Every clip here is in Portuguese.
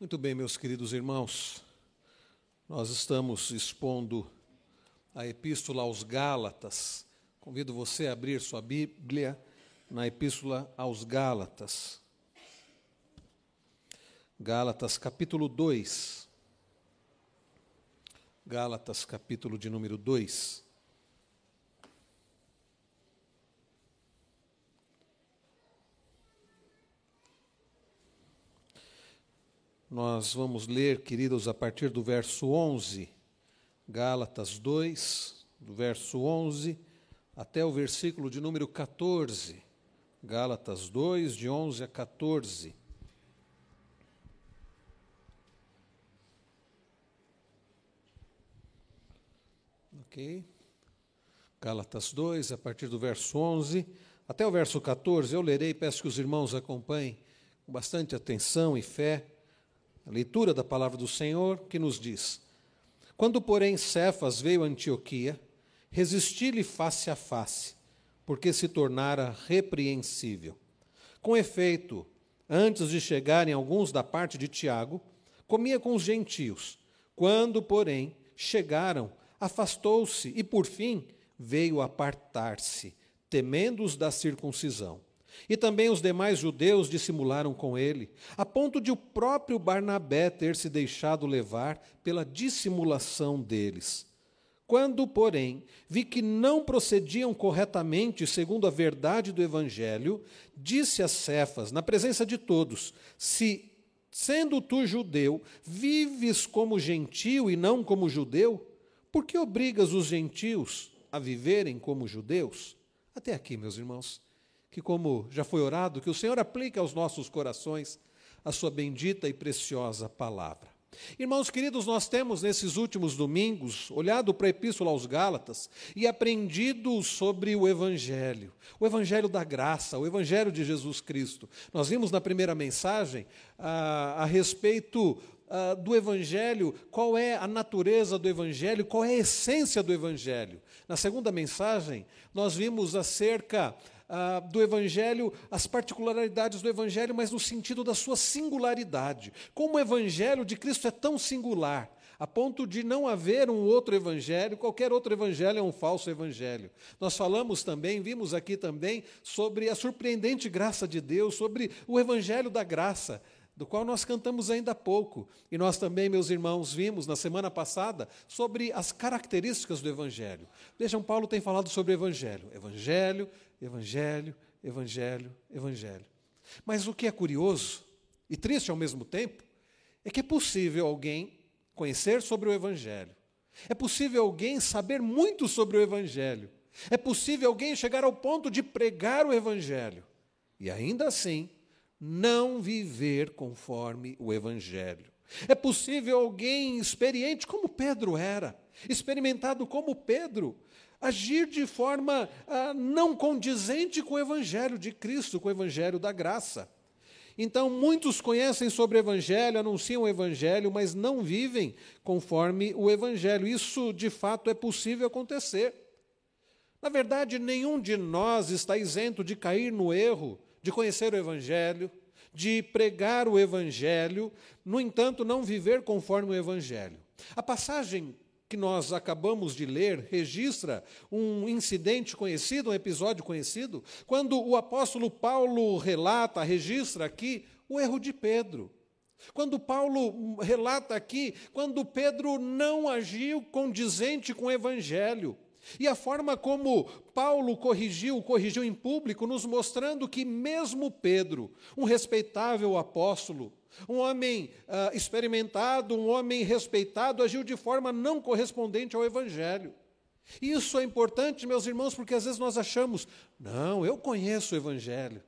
Muito bem, meus queridos irmãos, nós estamos expondo a Epístola aos Gálatas. Convido você a abrir sua Bíblia na Epístola aos Gálatas. Gálatas, capítulo 2. Gálatas, capítulo de número 2. Nós vamos ler, queridos, a partir do verso 11, Gálatas 2, do verso 11 até o versículo de número 14. Gálatas 2, de 11 a 14. Ok? Gálatas 2, a partir do verso 11 até o verso 14. Eu lerei, peço que os irmãos acompanhem com bastante atenção e fé a leitura da palavra do Senhor que nos diz: Quando, porém, Cefas veio a Antioquia, resisti-lhe face a face, porque se tornara repreensível. Com efeito, antes de chegarem alguns da parte de Tiago, comia com os gentios. Quando, porém, chegaram, afastou-se e, por fim, veio apartar-se, temendo os da circuncisão. E também os demais judeus dissimularam com ele, a ponto de o próprio Barnabé ter se deixado levar pela dissimulação deles. Quando, porém, vi que não procediam corretamente segundo a verdade do Evangelho, disse a Cefas, na presença de todos: Se, sendo tu judeu, vives como gentio e não como judeu, por que obrigas os gentios a viverem como judeus? Até aqui, meus irmãos que, como já foi orado, que o Senhor aplique aos nossos corações a sua bendita e preciosa palavra. Irmãos queridos, nós temos nesses últimos domingos olhado para a Epístola aos Gálatas e aprendido sobre o Evangelho, o Evangelho da graça, o Evangelho de Jesus Cristo. Nós vimos na primeira mensagem a, a respeito a, do Evangelho, qual é a natureza do Evangelho, qual é a essência do Evangelho. Na segunda mensagem, nós vimos acerca ah, do Evangelho, as particularidades do Evangelho, mas no sentido da sua singularidade. Como o Evangelho de Cristo é tão singular, a ponto de não haver um outro evangelho, qualquer outro evangelho é um falso evangelho. Nós falamos também, vimos aqui também, sobre a surpreendente graça de Deus, sobre o evangelho da graça do qual nós cantamos ainda há pouco. E nós também, meus irmãos, vimos na semana passada sobre as características do Evangelho. Vejam, Paulo tem falado sobre o Evangelho. Evangelho, Evangelho, Evangelho, Evangelho. Mas o que é curioso e triste ao mesmo tempo é que é possível alguém conhecer sobre o Evangelho, é possível alguém saber muito sobre o Evangelho, é possível alguém chegar ao ponto de pregar o Evangelho e ainda assim não viver conforme o Evangelho. É possível alguém experiente como Pedro era, experimentado como Pedro, agir de forma ah, não condizente com o Evangelho de Cristo, com o Evangelho da graça. Então, muitos conhecem sobre o Evangelho, anunciam o Evangelho, mas não vivem conforme o Evangelho. Isso, de fato, é possível acontecer. Na verdade, nenhum de nós está isento de cair no erro de conhecer o Evangelho, de pregar o Evangelho, no entanto, não viver conforme o Evangelho. A passagem que nós acabamos de ler registra um incidente conhecido, um episódio conhecido, quando o apóstolo Paulo relata, registra aqui o erro de Pedro. Quando Paulo relata aqui, quando Pedro não agiu condizente com o evangelho. E a forma como Paulo corrigiu, corrigiu em público, nos mostrando que mesmo Pedro, um respeitável apóstolo, um homem uh, experimentado, um homem respeitado, agiu de forma não correspondente ao Evangelho. Isso é importante, meus irmãos, porque às vezes nós achamos, não, eu conheço o Evangelho.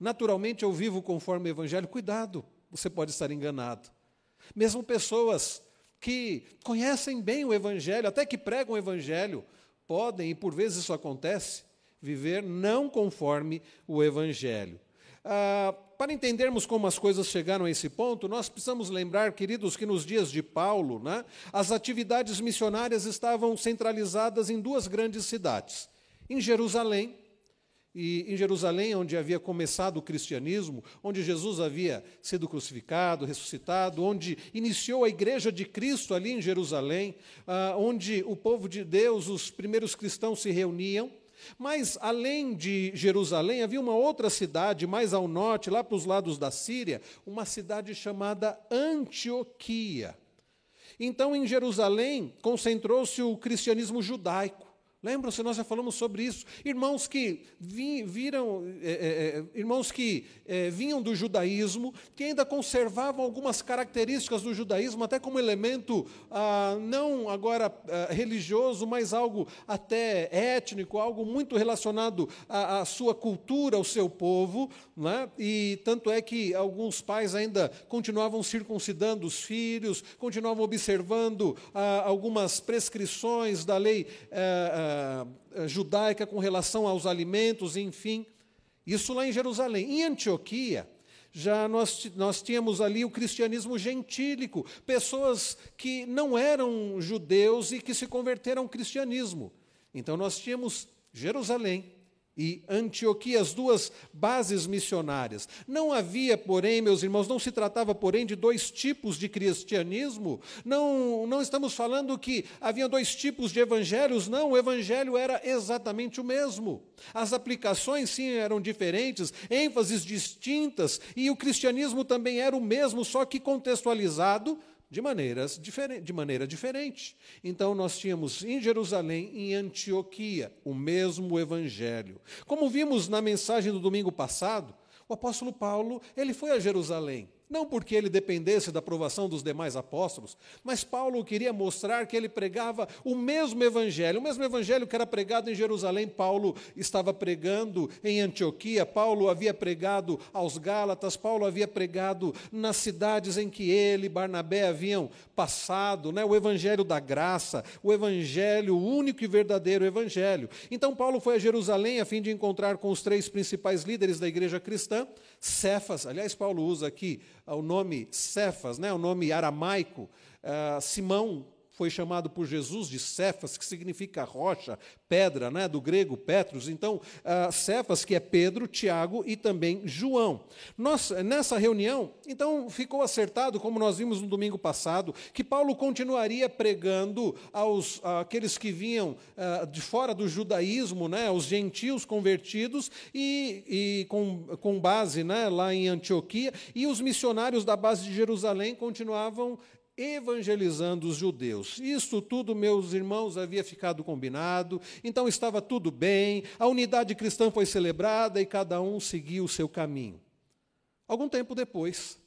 Naturalmente eu vivo conforme o Evangelho. Cuidado, você pode estar enganado. Mesmo pessoas que conhecem bem o Evangelho, até que pregam o Evangelho, podem, e por vezes isso acontece, viver não conforme o Evangelho. Ah, para entendermos como as coisas chegaram a esse ponto, nós precisamos lembrar, queridos, que nos dias de Paulo, né, as atividades missionárias estavam centralizadas em duas grandes cidades, em Jerusalém E em Jerusalém, onde havia começado o cristianismo, onde Jesus havia sido crucificado, ressuscitado, onde iniciou a igreja de Cristo ali em Jerusalém, ah, onde o povo de Deus, os primeiros cristãos se reuniam. Mas além de Jerusalém, havia uma outra cidade mais ao norte, lá para os lados da Síria, uma cidade chamada Antioquia. Então, em Jerusalém, concentrou-se o cristianismo judaico. Lembram-se, nós já falamos sobre isso. Irmãos que vi, viram, é, é, é, irmãos que é, vinham do judaísmo, que ainda conservavam algumas características do judaísmo, até como elemento ah, não agora ah, religioso, mas algo até étnico, algo muito relacionado à, à sua cultura, ao seu povo. Né? E tanto é que alguns pais ainda continuavam circuncidando os filhos, continuavam observando ah, algumas prescrições da lei uh, judaica com relação aos alimentos, enfim. Isso lá em Jerusalém. Em Antioquia, já nós, nós tínhamos ali o cristianismo gentílico, pessoas que não eram judeus e que se converteram ao cristianismo. Então nós tínhamos Jerusalém, e Antioquia, as duas bases missionárias. Não havia, porém, meus irmãos, não se tratava, porém, de dois tipos de cristianismo. Não, não estamos falando que havia dois tipos de evangelhos, não, o evangelho era exatamente o mesmo. As aplicações, sim, eram diferentes, ênfases distintas, e o cristianismo também era o mesmo, só que contextualizado de, maneiras de maneira diferente. Então, nós tínhamos em Jerusalém e em Antioquia o mesmo evangelho. Como vimos na mensagem do domingo passado, o apóstolo Paulo ele foi a Jerusalém não porque ele dependesse da aprovação dos demais apóstolos, mas Paulo queria mostrar que ele pregava o mesmo evangelho, o mesmo evangelho que era pregado em Jerusalém, Paulo estava pregando em Antioquia, Paulo havia pregado aos Gálatas, Paulo havia pregado nas cidades em que ele e Barnabé haviam passado, né, o evangelho da graça, o evangelho, o único e verdadeiro evangelho. Então Paulo foi a Jerusalém a fim de encontrar com os três principais líderes da igreja cristã, Cefas, aliás, Paulo usa aqui o nome Cefas, né, o nome aramaico, uh, Simão, foi chamado por Jesus de Cefas, que significa rocha, pedra, né, do grego Petros. Então, uh, Cefas, que é Pedro, Tiago e também João. Nós, nessa reunião, então, ficou acertado, como nós vimos no domingo passado, que Paulo continuaria pregando aos aqueles que vinham uh, de fora do judaísmo, né, os gentios convertidos, e, e com, com base né, lá em Antioquia, e os missionários da base de Jerusalém continuavam evangelizando os judeus. Isso tudo, meus irmãos, havia ficado combinado, então estava tudo bem, a unidade cristã foi celebrada e cada um seguiu o seu caminho. Algum tempo depois,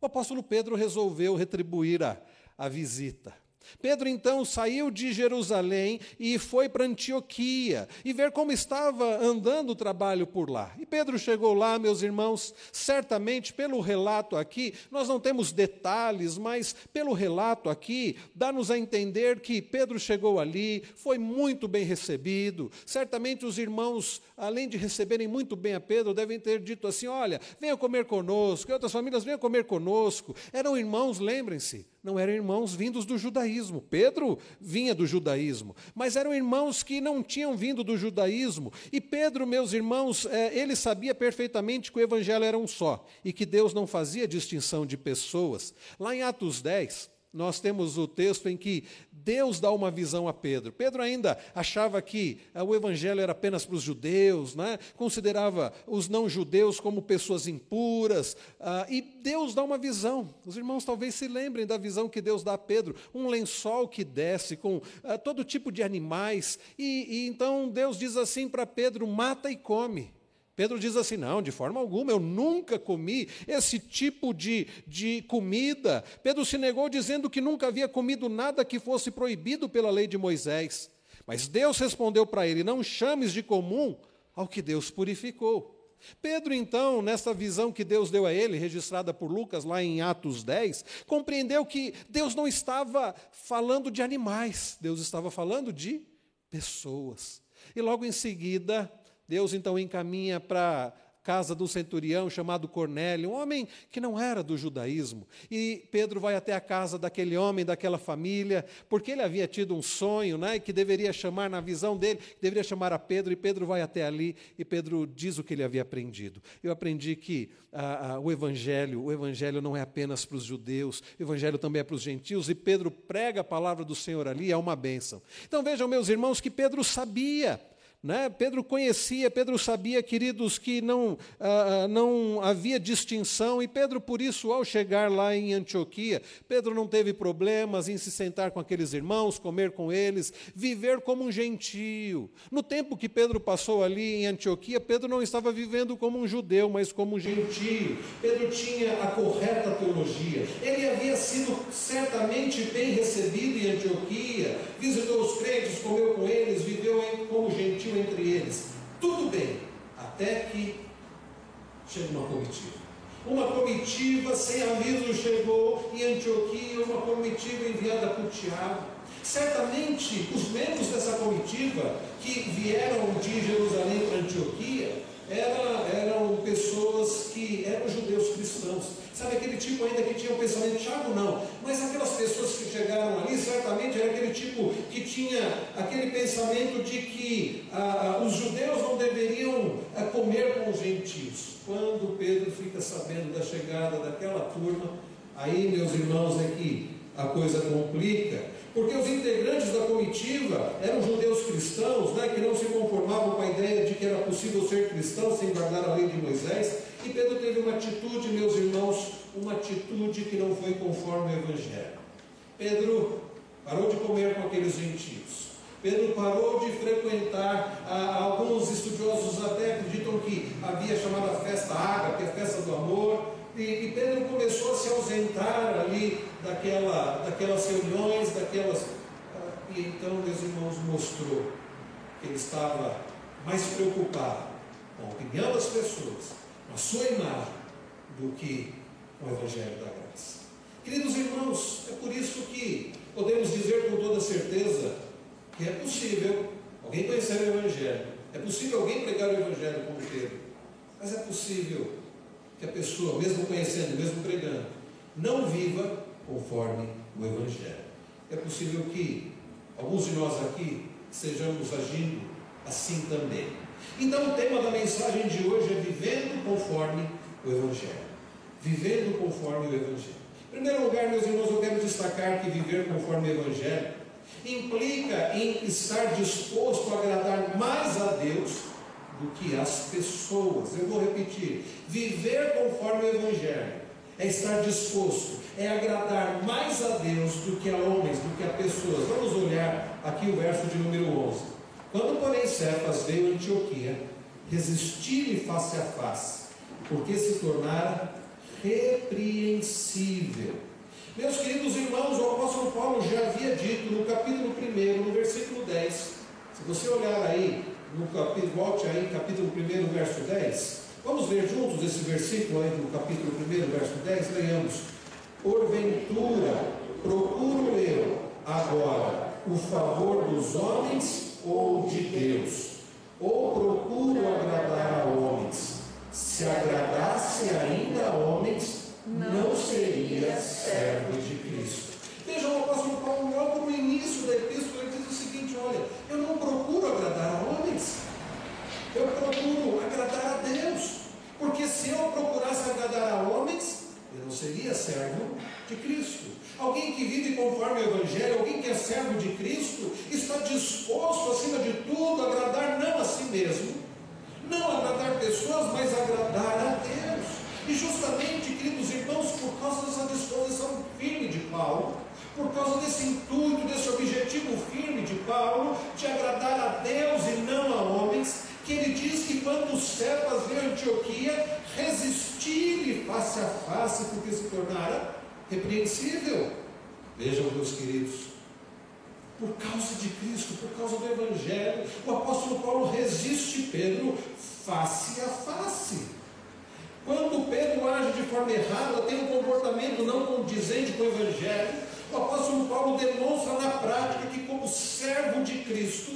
o apóstolo Pedro resolveu retribuir a, a visita. Pedro então saiu de Jerusalém e foi para Antioquia e ver como estava andando o trabalho por lá. E Pedro chegou lá, meus irmãos, certamente pelo relato aqui, nós não temos detalhes, mas pelo relato aqui, dá-nos a entender que Pedro chegou ali, foi muito bem recebido. Certamente os irmãos, além de receberem muito bem a Pedro, devem ter dito assim: olha, venha comer conosco, e outras famílias venham comer conosco. Eram irmãos, lembrem-se não eram irmãos vindos do judaísmo. Pedro vinha do judaísmo, mas eram irmãos que não tinham vindo do judaísmo. E Pedro, meus irmãos, é, ele sabia perfeitamente que o evangelho era um só e que Deus não fazia distinção de pessoas. Lá em Atos 10, nós temos o texto em que Deus dá uma visão a Pedro. Pedro ainda achava que ah, o evangelho era apenas para os judeus, né? considerava os não-judeus como pessoas impuras, ah, e Deus dá uma visão. Os irmãos talvez se lembrem da visão que Deus dá a Pedro: um lençol que desce com ah, todo tipo de animais, e, e então Deus diz assim para Pedro: mata e come. Pedro diz assim: não, de forma alguma, eu nunca comi esse tipo de, de comida. Pedro se negou dizendo que nunca havia comido nada que fosse proibido pela lei de Moisés. Mas Deus respondeu para ele: não chames de comum ao que Deus purificou. Pedro, então, nessa visão que Deus deu a ele, registrada por Lucas lá em Atos 10, compreendeu que Deus não estava falando de animais, Deus estava falando de pessoas. E logo em seguida, Deus então encaminha para casa do centurião chamado Cornélio, um homem que não era do judaísmo. E Pedro vai até a casa daquele homem, daquela família, porque ele havia tido um sonho, né, que deveria chamar na visão dele, deveria chamar a Pedro, e Pedro vai até ali e Pedro diz o que ele havia aprendido. Eu aprendi que o evangelho, o evangelho não é apenas para os judeus, o evangelho também é para os gentios, e Pedro prega a palavra do Senhor ali, é uma bênção. Então vejam, meus irmãos, que Pedro sabia né? Pedro conhecia, Pedro sabia, queridos, que não, ah, ah, não havia distinção, e Pedro, por isso, ao chegar lá em Antioquia, Pedro não teve problemas em se sentar com aqueles irmãos, comer com eles, viver como um gentio. No tempo que Pedro passou ali em Antioquia, Pedro não estava vivendo como um judeu, mas como um gentio. Pedro tinha a correta teologia, ele havia sido certamente bem recebido em Antioquia, visitou os crentes, comeu com eles, viveu como gentio entre eles. Tudo bem, até que chega uma comitiva. Uma comitiva sem aviso chegou em Antioquia, uma comitiva enviada por Tiago. Certamente os membros dessa comitiva que vieram de Jerusalém para Antioquia era, eram pessoas que eram judeus cristãos. Sabe aquele tipo ainda que tinha o pensamento, Tiago não, mas aquelas pessoas que chegaram ali, certamente era aquele tipo que tinha aquele pensamento de que ah, ah os judeus não deveriam ah, comer com os gentios. Quando Pedro fica sabendo da chegada daquela turma, aí, meus irmãos, é que a coisa complica, porque os integrantes da comitiva eram judeus cristãos, né, que não se conformavam com a ideia de que era possível ser cristão sem guardar a lei de Moisés. E Pedro teve uma atitude, meus irmãos, uma atitude que não foi conforme o Evangelho. Pedro parou de comer com aqueles gentios. Pedro parou de frequentar, ah, alguns estudiosos até acreditam que havia chamada festa ágape, a festa do amor, e, e Pedro começou a se ausentar ali daquela, daquelas reuniões, daquelas. Ah, e então, meus irmãos, mostrou que ele estava mais preocupado com a opinião das pessoas, com a sua imagem, do que o Evangelho da Graça. Queridos irmãos, é por isso que podemos dizer com toda certeza que é possível alguém conhecer o Evangelho, é possível alguém pregar o Evangelho como Pedro, mas é possível que a pessoa, mesmo conhecendo, mesmo pregando, não viva conforme o Evangelho. É possível que alguns de nós aqui estejamos agindo assim também. Então, o tema da mensagem de hoje é vivendo conforme o Evangelho. Vivendo conforme o Evangelho. Em primeiro lugar, meus irmãos, eu quero destacar que viver conforme o Evangelho implica em estar disposto a agradar mais a Deus do que as pessoas. Eu vou repetir: viver conforme o Evangelho é estar disposto, é agradar mais a Deus do que a homens, do que a pessoas. Vamos olhar aqui o verso de número 11. Quando, porém, Cefas veio a Antioquia, resistir-lhe face a face, porque se tornara repreensível. Meus queridos irmãos, o apóstolo Paulo já havia dito no capítulo 1, no versículo 10. Se você olhar aí, no capítulo, volte aí, capítulo 1, verso 10. Vamos ler juntos esse versículo aí do capítulo 1, verso 10? Leiamos. Porventura, procuro eu agora o favor dos homens ou de Deus? Ou procuro agradar a homens? Se agradasse ainda a homens, não seria servo de Cristo. Veja o apóstolo Paulo, logo no início da epístola, ele diz o seguinte: olha, eu não procuro agradar a homens, eu procuro agradar a Deus. Porque se eu procurasse agradar a homens, eu não seria servo de Cristo. Alguém que vive conforme o Evangelho, alguém que é servo de Cristo, está disposto, acima de tudo, a agradar não a si mesmo, não agradar pessoas, mas agradar a Deus. E justamente, queridos irmãos, por causa dessa disposição firme de Paulo, por causa desse intuito, desse objetivo firme de Paulo, de agradar a Deus e não a homens, que ele diz que quando os veio a Antioquia, resistir face a face, porque se tornara repreensível. Vejam, meus queridos, por causa de Cristo, por causa do Evangelho, o apóstolo Paulo resiste Pedro face a face. Quando Pedro age de forma errada, tem um comportamento não condizente com o Evangelho, o apóstolo Paulo demonstra na prática que, como servo de Cristo,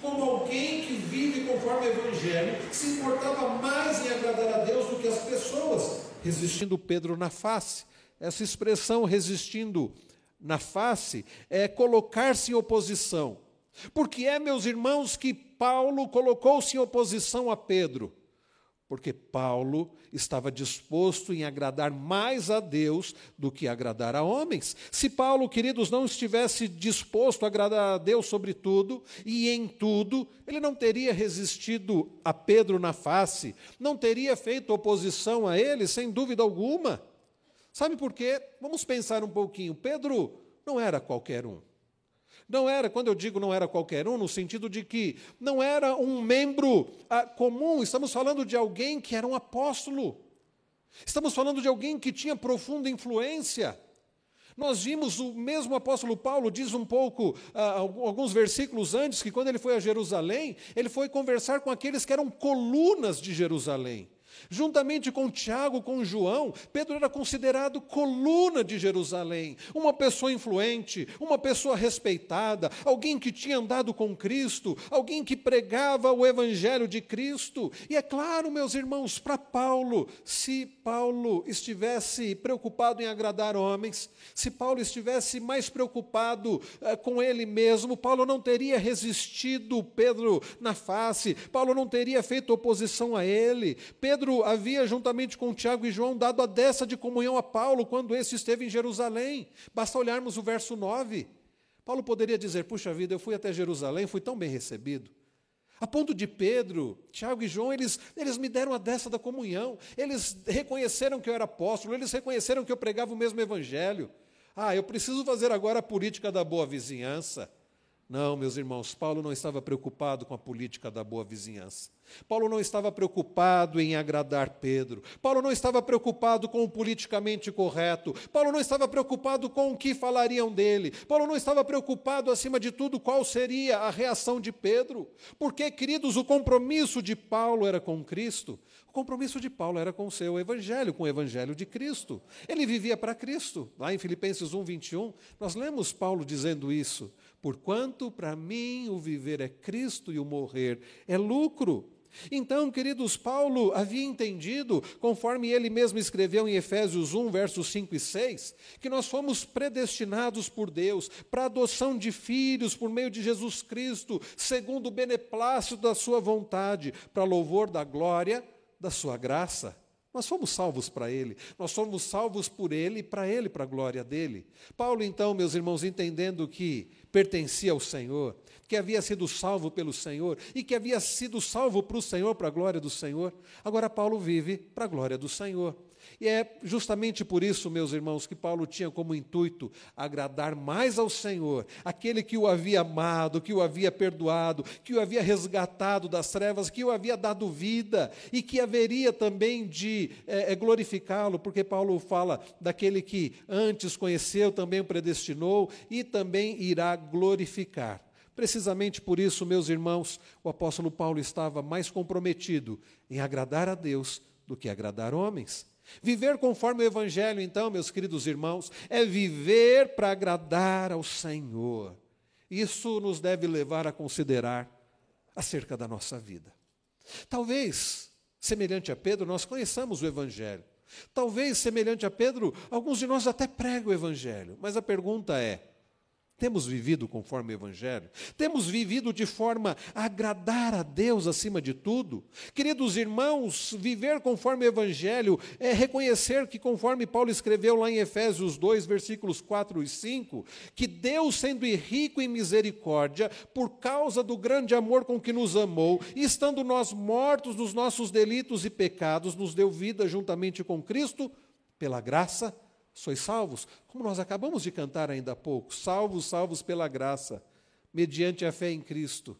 como alguém que vive conforme o Evangelho, se importava mais em agradar a Deus do que as pessoas, resistindo Pedro na face. Essa expressão resistindo na face é colocar-se em oposição. Porque é, meus irmãos, que Paulo colocou-se em oposição a Pedro porque Paulo estava disposto em agradar mais a Deus do que agradar a homens. Se Paulo, queridos, não estivesse disposto a agradar a Deus sobre tudo e em tudo, ele não teria resistido a Pedro na face, não teria feito oposição a ele, sem dúvida alguma. Sabe por quê? Vamos pensar um pouquinho. Pedro não era qualquer um. Não era, quando eu digo não era qualquer um, no sentido de que não era um membro ah, comum, estamos falando de alguém que era um apóstolo. Estamos falando de alguém que tinha profunda influência. Nós vimos o mesmo apóstolo Paulo diz um pouco, ah, alguns versículos antes, que quando ele foi a Jerusalém, ele foi conversar com aqueles que eram colunas de Jerusalém. Juntamente com Tiago, com João, Pedro era considerado coluna de Jerusalém, uma pessoa influente, uma pessoa respeitada, alguém que tinha andado com Cristo, alguém que pregava o evangelho de Cristo. E é claro, meus irmãos, para Paulo, se Paulo estivesse preocupado em agradar homens, se Paulo estivesse mais preocupado eh, com ele mesmo, Paulo não teria resistido Pedro na face, Paulo não teria feito oposição a ele. Pedro Pedro havia, juntamente com Tiago e João, dado a dessa de comunhão a Paulo quando esse esteve em Jerusalém. Basta olharmos o verso 9. Paulo poderia dizer: Puxa vida, eu fui até Jerusalém, fui tão bem recebido. A ponto de Pedro, Tiago e João, eles, eles me deram a dessa da comunhão, eles reconheceram que eu era apóstolo, eles reconheceram que eu pregava o mesmo evangelho. Ah, eu preciso fazer agora a política da boa vizinhança. Não, meus irmãos, Paulo não estava preocupado com a política da boa vizinhança. Paulo não estava preocupado em agradar Pedro. Paulo não estava preocupado com o politicamente correto. Paulo não estava preocupado com o que falariam dele. Paulo não estava preocupado, acima de tudo, qual seria a reação de Pedro. Porque, queridos, o compromisso de Paulo era com Cristo. O compromisso de Paulo era com o seu evangelho, com o evangelho de Cristo. Ele vivia para Cristo. Lá em Filipenses 1, 21, nós lemos Paulo dizendo isso. Porquanto para mim o viver é Cristo e o morrer é lucro. Então, queridos, Paulo havia entendido, conforme ele mesmo escreveu em Efésios 1, versos 5 e 6, que nós fomos predestinados por Deus para a adoção de filhos por meio de Jesus Cristo, segundo o beneplácito da sua vontade, para louvor da glória da sua graça. Nós fomos salvos para Ele, nós somos salvos por Ele e para Ele, para a glória dele. Paulo, então, meus irmãos, entendendo que pertencia ao Senhor, que havia sido salvo pelo Senhor e que havia sido salvo para o Senhor, para a glória do Senhor, agora Paulo vive para a glória do Senhor. E é justamente por isso, meus irmãos, que Paulo tinha como intuito agradar mais ao Senhor, aquele que o havia amado, que o havia perdoado, que o havia resgatado das trevas, que o havia dado vida e que haveria também de é, glorificá-lo, porque Paulo fala daquele que antes conheceu, também o predestinou e também irá glorificar. Precisamente por isso, meus irmãos, o apóstolo Paulo estava mais comprometido em agradar a Deus do que agradar homens. Viver conforme o Evangelho, então, meus queridos irmãos, é viver para agradar ao Senhor. Isso nos deve levar a considerar acerca da nossa vida. Talvez, semelhante a Pedro, nós conheçamos o Evangelho. Talvez, semelhante a Pedro, alguns de nós até pregam o Evangelho. Mas a pergunta é: temos vivido conforme o Evangelho? Temos vivido de forma a agradar a Deus acima de tudo? Queridos irmãos, viver conforme o Evangelho é reconhecer que, conforme Paulo escreveu lá em Efésios 2, versículos 4 e 5, que Deus, sendo rico em misericórdia, por causa do grande amor com que nos amou, estando nós mortos nos nossos delitos e pecados, nos deu vida juntamente com Cristo, pela graça sois salvos, como nós acabamos de cantar ainda há pouco, salvos, salvos pela graça, mediante a fé em Cristo.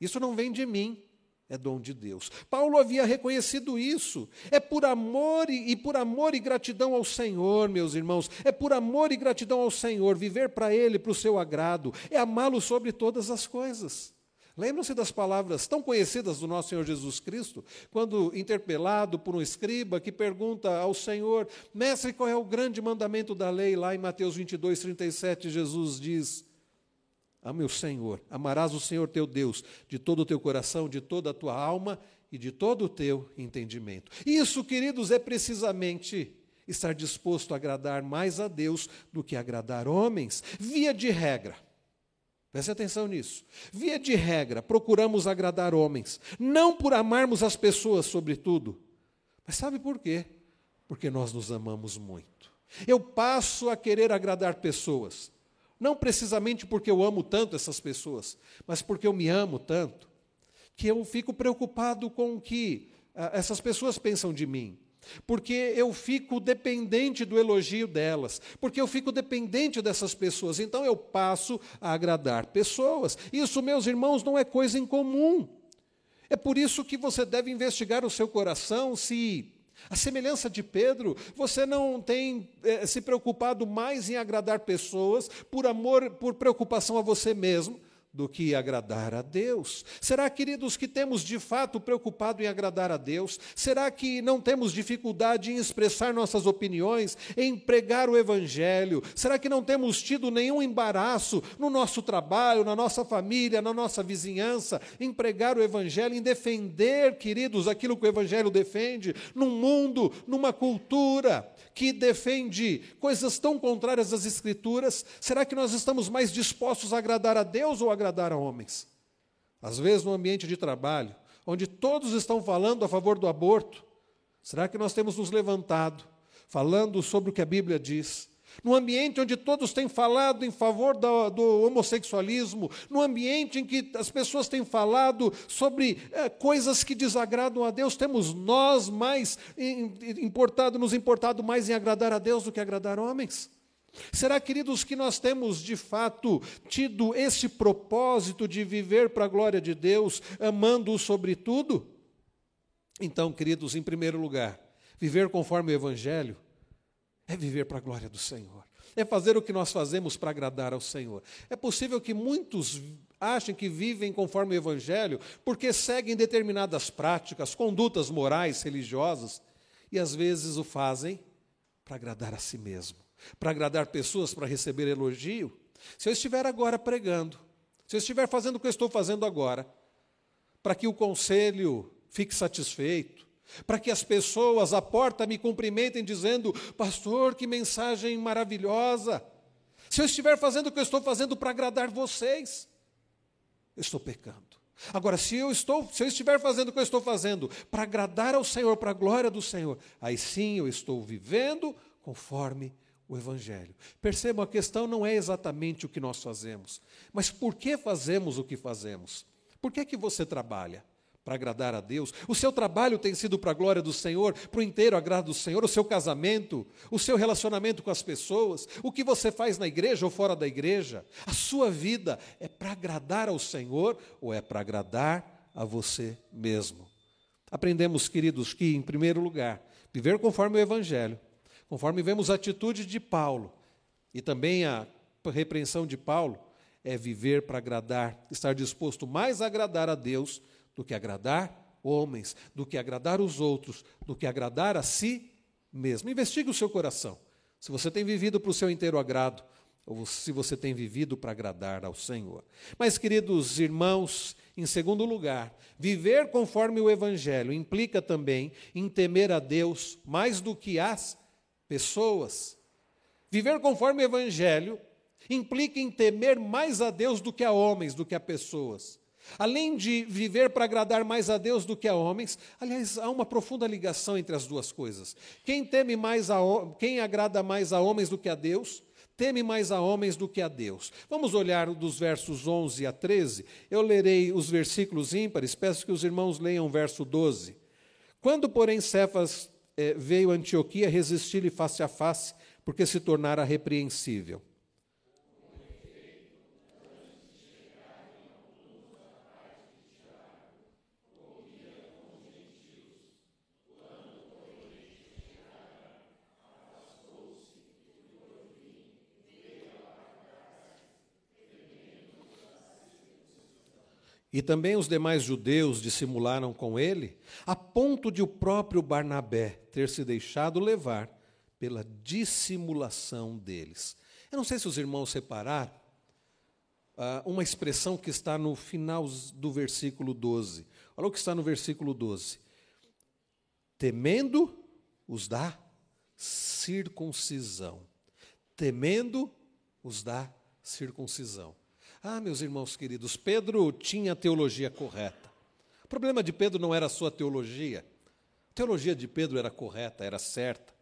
Isso não vem de mim, é dom de Deus. Paulo havia reconhecido isso. É por amor e, e, por amor e gratidão ao Senhor, meus irmãos. É por amor e gratidão ao Senhor viver para ele, para o seu agrado, é amá-lo sobre todas as coisas. Lembram-se das palavras tão conhecidas do nosso Senhor Jesus Cristo, quando interpelado por um escriba que pergunta ao Senhor, mestre, qual é o grande mandamento da lei? Lá em Mateus 22, 37, Jesus diz: Ame o Senhor. Amarás o Senhor teu Deus de todo o teu coração, de toda a tua alma e de todo o teu entendimento. Isso, queridos, é precisamente estar disposto a agradar mais a Deus do que agradar homens, via de regra. Preste atenção nisso. Via de regra, procuramos agradar homens, não por amarmos as pessoas, sobretudo, mas sabe por quê? Porque nós nos amamos muito. Eu passo a querer agradar pessoas, não precisamente porque eu amo tanto essas pessoas, mas porque eu me amo tanto, que eu fico preocupado com o que ah, essas pessoas pensam de mim. Porque eu fico dependente do elogio delas, porque eu fico dependente dessas pessoas, então eu passo a agradar pessoas. Isso, meus irmãos, não é coisa incomum. É por isso que você deve investigar o seu coração se a semelhança de Pedro, você não tem eh, se preocupado mais em agradar pessoas por amor, por preocupação a você mesmo, do que agradar a Deus? Será, queridos, que temos de fato preocupado em agradar a Deus? Será que não temos dificuldade em expressar nossas opiniões, em pregar o Evangelho? Será que não temos tido nenhum embaraço no nosso trabalho, na nossa família, na nossa vizinhança, em pregar o Evangelho, em defender, queridos, aquilo que o Evangelho defende, num mundo, numa cultura que defende coisas tão contrárias às Escrituras? Será que nós estamos mais dispostos a agradar a Deus ou a agradar a homens. Às vezes, no ambiente de trabalho, onde todos estão falando a favor do aborto, será que nós temos nos levantado, falando sobre o que a Bíblia diz? No ambiente onde todos têm falado em favor do, do homossexualismo, no ambiente em que as pessoas têm falado sobre é, coisas que desagradam a Deus, temos nós mais importado, nos importado mais em agradar a Deus do que agradar homens? Será, queridos, que nós temos de fato tido esse propósito de viver para a glória de Deus, amando-o sobre tudo? Então, queridos, em primeiro lugar, viver conforme o Evangelho é viver para a glória do Senhor, é fazer o que nós fazemos para agradar ao Senhor. É possível que muitos achem que vivem conforme o Evangelho porque seguem determinadas práticas, condutas morais, religiosas, e às vezes o fazem para agradar a si mesmo para agradar pessoas, para receber elogio. Se eu estiver agora pregando, se eu estiver fazendo o que eu estou fazendo agora, para que o conselho fique satisfeito, para que as pessoas à porta me cumprimentem dizendo: Pastor, que mensagem maravilhosa. Se eu estiver fazendo o que eu estou fazendo para agradar vocês, eu estou pecando. Agora, se eu estou, se eu estiver fazendo o que eu estou fazendo para agradar ao Senhor, para a glória do Senhor, aí sim eu estou vivendo conforme o Evangelho. Percebam, a questão não é exatamente o que nós fazemos, mas por que fazemos o que fazemos? Por que, que você trabalha? Para agradar a Deus? O seu trabalho tem sido para a glória do Senhor, para o inteiro agrado do Senhor, o seu casamento, o seu relacionamento com as pessoas, o que você faz na igreja ou fora da igreja, a sua vida é para agradar ao Senhor ou é para agradar a você mesmo? Aprendemos, queridos, que, em primeiro lugar, viver conforme o Evangelho Conforme vemos a atitude de Paulo e também a repreensão de Paulo, é viver para agradar, estar disposto mais a agradar a Deus do que agradar homens, do que agradar os outros, do que agradar a si mesmo. Investigue o seu coração. Se você tem vivido para o seu inteiro agrado, ou se você tem vivido para agradar ao Senhor. Mas, queridos irmãos, em segundo lugar, viver conforme o Evangelho implica também em temer a Deus mais do que as pessoas. Viver conforme o Evangelho implica em temer mais a Deus do que a homens, do que a pessoas. Além de viver para agradar mais a Deus do que a homens, aliás, há uma profunda ligação entre as duas coisas. Quem teme mais a quem agrada mais a homens do que a Deus, teme mais a homens do que a Deus. Vamos olhar dos versos 11 a 13. Eu lerei os versículos ímpares, peço que os irmãos leiam o verso 12. Quando, porém, Cefas veio a Antioquia resistir-lhe face a face, porque se tornara repreensível. E também os demais judeus dissimularam com ele, a ponto de o próprio Barnabé ter se deixado levar pela dissimulação deles. Eu não sei se os irmãos separaram, uma expressão que está no final do versículo 12. Olha o que está no versículo 12. Temendo os da circuncisão. Temendo os da circuncisão. Ah, meus irmãos queridos, Pedro tinha a teologia correta. O problema de Pedro não era a sua teologia. A teologia de Pedro era correta, era certa.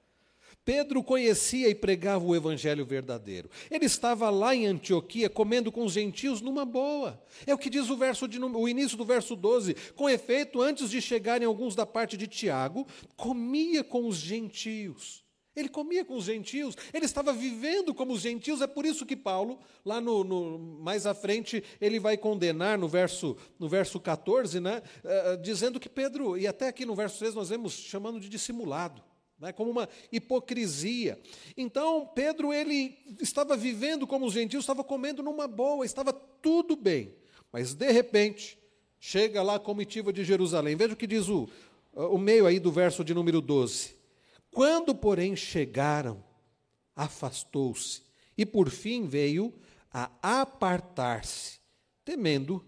Pedro conhecia e pregava o evangelho verdadeiro. Ele estava lá em Antioquia comendo com os gentios numa boa. É o que diz o, verso de, o início do verso 12. Com efeito, antes de chegarem alguns da parte de Tiago, comia com os gentios. Ele comia com os gentios, ele estava vivendo como os gentios, é por isso que Paulo, lá no, no mais à frente, ele vai condenar no verso, no verso 14, né, uh, dizendo que Pedro, e até aqui no verso 3 nós vemos chamando de dissimulado né, como uma hipocrisia. Então, Pedro, ele estava vivendo como os gentios, estava comendo numa boa, estava tudo bem. Mas, de repente, chega lá a comitiva de Jerusalém. Veja o que diz o, o meio aí do verso de número 12. Quando, porém, chegaram, afastou-se e, por fim, veio a apartar-se, temendo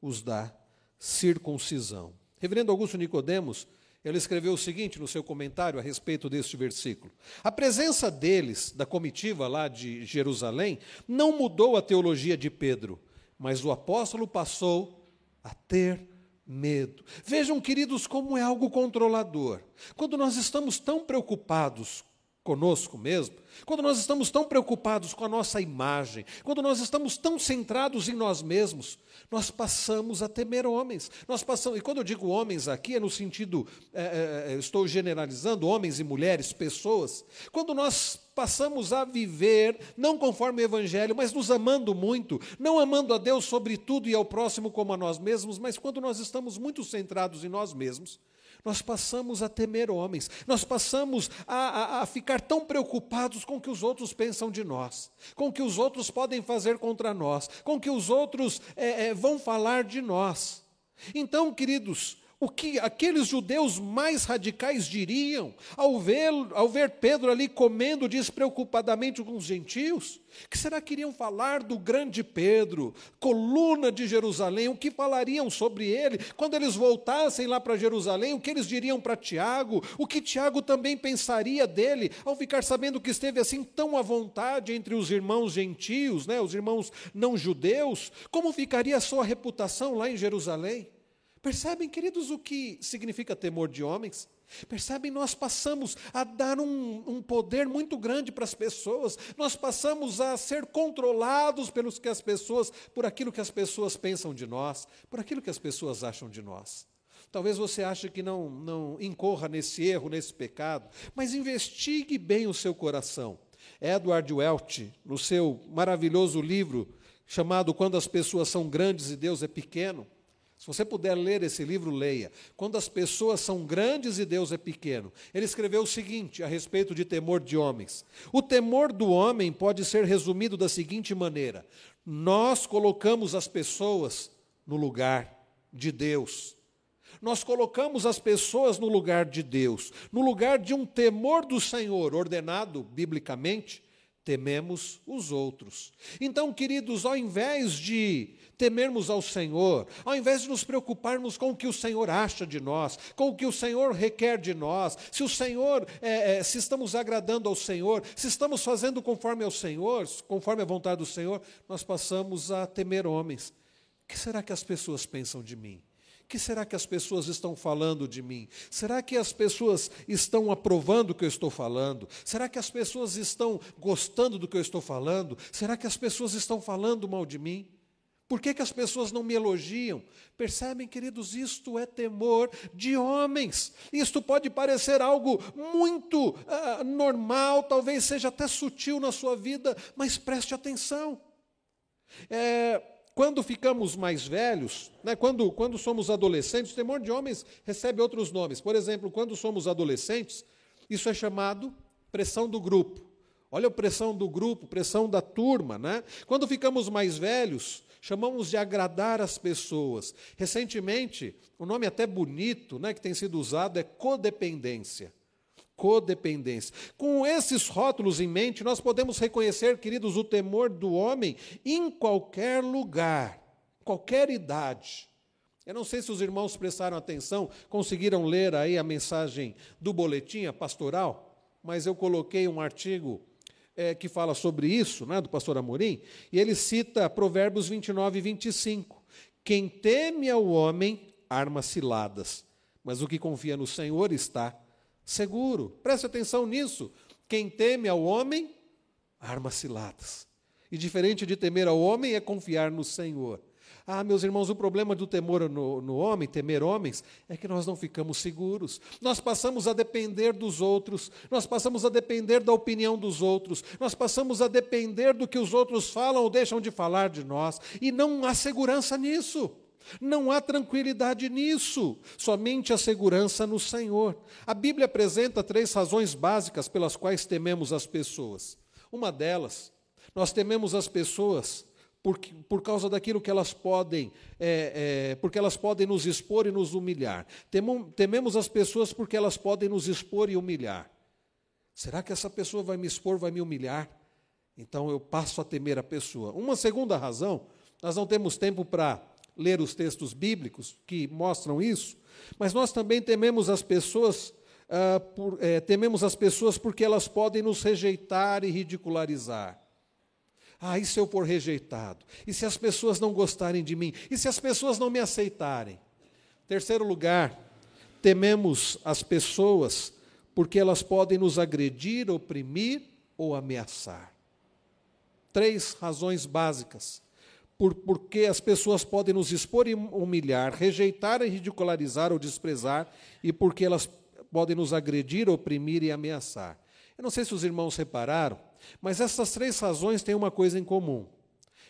os da circuncisão. Reverendo Augusto Nicodemos ele escreveu o seguinte no seu comentário a respeito deste versículo: A presença deles, da comitiva lá de Jerusalém, não mudou a teologia de Pedro, mas o apóstolo passou a ter medo. Vejam, queridos, como é algo controlador. Quando nós estamos tão preocupados conosco mesmo, quando nós estamos tão preocupados com a nossa imagem, quando nós estamos tão centrados em nós mesmos, nós passamos a temer homens. Nós passamos, e quando eu digo homens aqui, é no sentido, é, é, é estou generalizando, homens e mulheres, pessoas. Quando nós passamos a viver, não conforme o Evangelho, mas nos amando muito, não amando a Deus sobre tudo e ao próximo como a nós mesmos, mas quando nós estamos muito centrados em nós mesmos, nós passamos a temer homens, nós passamos a, a, a, ficar tão preocupados com o que os outros pensam de nós, com o que os outros podem fazer contra nós, com o que os outros é, é, vão falar de nós. Então, queridos, o que aqueles judeus mais radicais diriam ao ver, ao ver Pedro ali comendo despreocupadamente com os gentios? Que será que iriam falar do grande Pedro, coluna de Jerusalém? O que falariam sobre ele? Quando eles voltassem lá para Jerusalém, o que eles diriam para Tiago? O que Tiago também pensaria dele ao ficar sabendo que esteve assim tão à vontade entre os irmãos gentios, né, os irmãos não judeus? Como ficaria a sua reputação lá em Jerusalém? Percebem, queridos, o que significa temor de homens? Percebem, nós passamos a dar um, um, poder muito grande para as pessoas, nós passamos a ser controlados pelos que as pessoas, por aquilo que as pessoas pensam de nós, por aquilo que as pessoas acham de nós. Talvez você ache que não, não incorra nesse erro, nesse pecado, mas investigue bem o seu coração. Edward Welch, no seu maravilhoso livro chamado Quando as Pessoas São Grandes e Deus é Pequeno, se você puder ler esse livro, leia. Quando as pessoas são grandes e Deus é pequeno. Ele escreveu o seguinte a respeito de temor de homens: O temor do homem pode ser resumido da seguinte maneira: nós colocamos as pessoas no lugar de Deus. Nós colocamos as pessoas no lugar de Deus, no lugar de um temor do Senhor, ordenado biblicamente, tememos os outros. Então, queridos, ao invés de temermos ao Senhor, ao invés de nos preocuparmos com o que o Senhor acha de nós, com o que o Senhor requer de nós, se o Senhor, é, é, se estamos agradando ao Senhor, se estamos fazendo conforme ao Senhor, conforme a vontade do Senhor, nós passamos a temer homens. O que será que as pessoas pensam de mim? O que será que as pessoas estão falando de mim? Será que as pessoas estão aprovando o que eu estou falando? Será que as pessoas estão gostando do que eu estou falando? Será que as pessoas estão falando mal de mim? Por que, que as pessoas não me elogiam? Percebem, queridos, isto é temor de homens. Isto pode parecer algo muito uh, normal, talvez seja até sutil na sua vida, mas preste atenção. É, quando ficamos mais velhos, né, quando, quando somos adolescentes, o temor de homens recebe outros nomes. Por exemplo, quando somos adolescentes, isso é chamado pressão do grupo. Olha a pressão do grupo, pressão da turma. Né? Quando ficamos mais velhos, chamamos de agradar as pessoas. Recentemente, o um nome até bonito né, que tem sido usado é codependência. codependência. Com esses rótulos em mente, nós podemos reconhecer, queridos, o temor do homem em qualquer lugar, qualquer idade. Eu não sei se os irmãos prestaram atenção, conseguiram ler aí a mensagem do boletim pastoral, mas eu coloquei um artigo é, que fala sobre isso, né, do pastor Amorim, e ele cita Provérbios 29 e 25. Quem teme ao homem, arma ciladas, mas o que confia no Senhor está seguro. Preste atenção nisso. Quem teme ao homem, arma ciladas. E diferente de temer ao homem é confiar no Senhor. Ah, meus irmãos, o problema do temor no, no, homem, temer homens, é que nós não ficamos seguros. Nós passamos a depender dos outros, nós passamos a depender da opinião dos outros, nós passamos a depender do que os outros falam ou deixam de falar de nós, e não há segurança nisso. Não há tranquilidade nisso, somente a segurança no Senhor. A Bíblia apresenta três razões básicas pelas quais tememos as pessoas. Uma delas, nós tememos as pessoas por, por causa daquilo que elas podem, é, é, porque elas podem nos expor e nos humilhar. tememos as pessoas porque elas podem nos expor e humilhar. Será que essa pessoa vai me expor, vai me humilhar? Então eu passo a temer a pessoa. Uma segunda razão, nós não temos tempo para ler os textos bíblicos que mostram isso, mas nós também tememos as pessoas, uh, por, é, tememos as pessoas porque elas podem nos rejeitar e ridicularizar. Ah, e se eu for rejeitado? E se as pessoas não gostarem de mim? E se as pessoas não me aceitarem? Terceiro lugar, tememos as pessoas porque elas podem nos agredir, oprimir ou ameaçar. Três razões básicas por, porque as pessoas podem nos expor e humilhar, rejeitar e ridicularizar ou desprezar, e porque elas podem nos agredir, oprimir e ameaçar. Eu não sei se os irmãos repararam, mas essas três razões têm uma coisa em comum.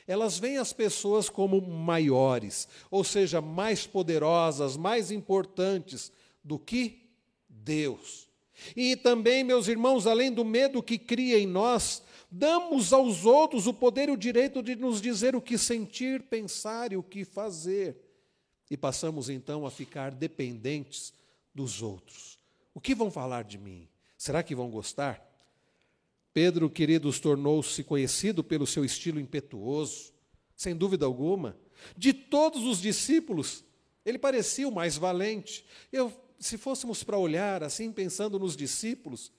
Elas veem as pessoas como maiores, ou seja, mais poderosas, mais importantes do que Deus. E também, meus irmãos, além do medo que cria em nós, Damos aos outros o poder e o direito de nos dizer o que sentir, pensar e o que fazer. E passamos então a ficar dependentes dos outros. O que vão falar de mim? Será que vão gostar? Pedro, queridos, tornou-se conhecido pelo seu estilo impetuoso, sem dúvida alguma. De todos os discípulos, ele parecia o mais valente. Eu, se fôssemos para olhar assim, pensando nos discípulos,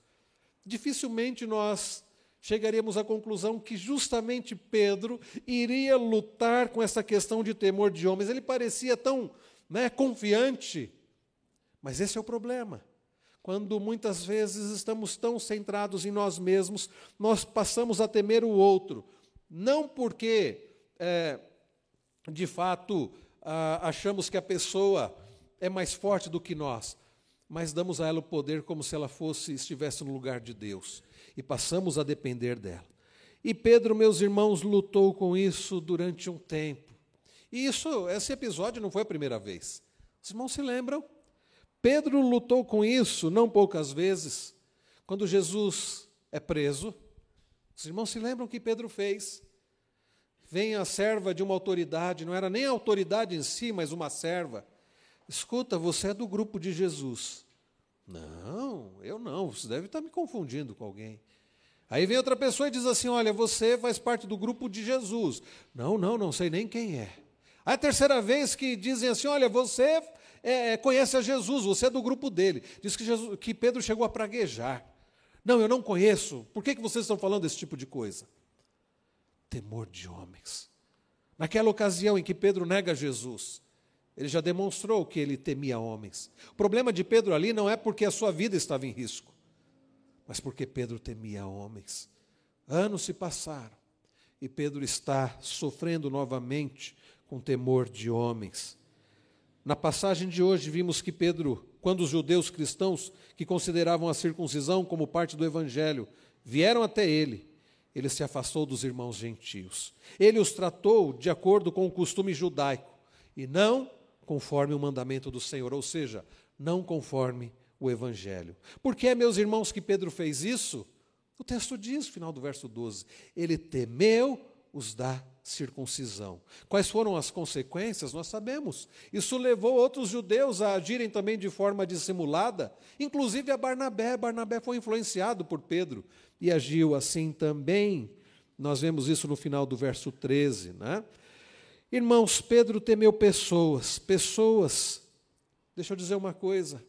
dificilmente nós chegaríamos à conclusão que justamente Pedro iria lutar com essa questão de temor de homens. Ele parecia tão né, confiante, mas esse é o problema. Quando muitas vezes estamos tão centrados em nós mesmos, nós passamos a temer o outro, não porque, é, de fato, achamos que a pessoa é mais forte do que nós, mas damos a ela o poder como se ela fosse estivesse no lugar de Deus e passamos a depender dela. E Pedro, meus irmãos, lutou com isso durante um tempo. E isso, esse episódio não foi a primeira vez. Os irmãos se lembram? Pedro lutou com isso não poucas vezes. Quando Jesus é preso, os irmãos se lembram o que Pedro fez? Vem a serva de uma autoridade, não era nem a autoridade em si, mas uma serva. Escuta, você é do grupo de Jesus. Não, eu não, você deve estar me confundindo com alguém. Aí vem outra pessoa e diz assim: Olha, você faz parte do grupo de Jesus. Não, não, não sei nem quem é. Aí a terceira vez que dizem assim: Olha, você é, é, conhece a Jesus, você é do grupo dele. Diz que, Jesus, que Pedro chegou a praguejar. Não, eu não conheço. Por que, que vocês estão falando desse tipo de coisa? Temor de homens. Naquela ocasião em que Pedro nega Jesus, ele já demonstrou que ele temia homens. O problema de Pedro ali não é porque a sua vida estava em risco, mas porque Pedro temia homens. Anos se passaram e Pedro está sofrendo novamente com temor de homens. Na passagem de hoje, vimos que Pedro, quando os judeus cristãos, que consideravam a circuncisão como parte do evangelho, vieram até ele, ele se afastou dos irmãos gentios. Ele os tratou de acordo com o costume judaico e não conforme o mandamento do Senhor, ou seja, não conforme o Evangelho. Por que, meus irmãos, que Pedro fez isso? O texto diz, final do verso 12: ele temeu os da circuncisão. Quais foram as consequências? Nós sabemos. Isso levou outros judeus a agirem também de forma dissimulada, inclusive a Barnabé. Barnabé foi influenciado por Pedro e agiu assim também. Nós vemos isso no final do verso 13, né? Irmãos, Pedro temeu pessoas, pessoas. Deixa eu dizer uma coisa.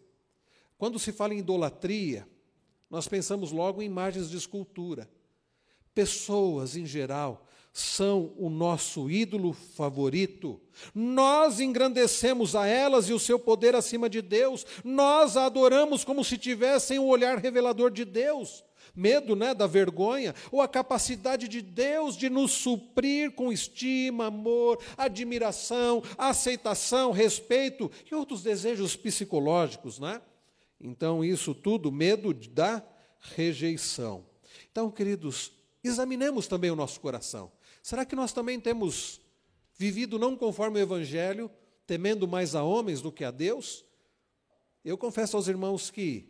Quando se fala em idolatria, nós pensamos logo em imagens de escultura. Pessoas, em geral, são o nosso ídolo favorito. Nós engrandecemos a elas e o seu poder acima de Deus. Nós a adoramos como se tivessem o olhar revelador de Deus. Medo né, da vergonha, ou a capacidade de Deus de nos suprir com estima, amor, admiração, aceitação, respeito e outros desejos psicológicos. Né? Então, isso tudo, medo da rejeição. Então, queridos, examinemos também o nosso coração. Será que nós também temos vivido não conforme o Evangelho, temendo mais a homens do que a Deus? Eu confesso aos irmãos que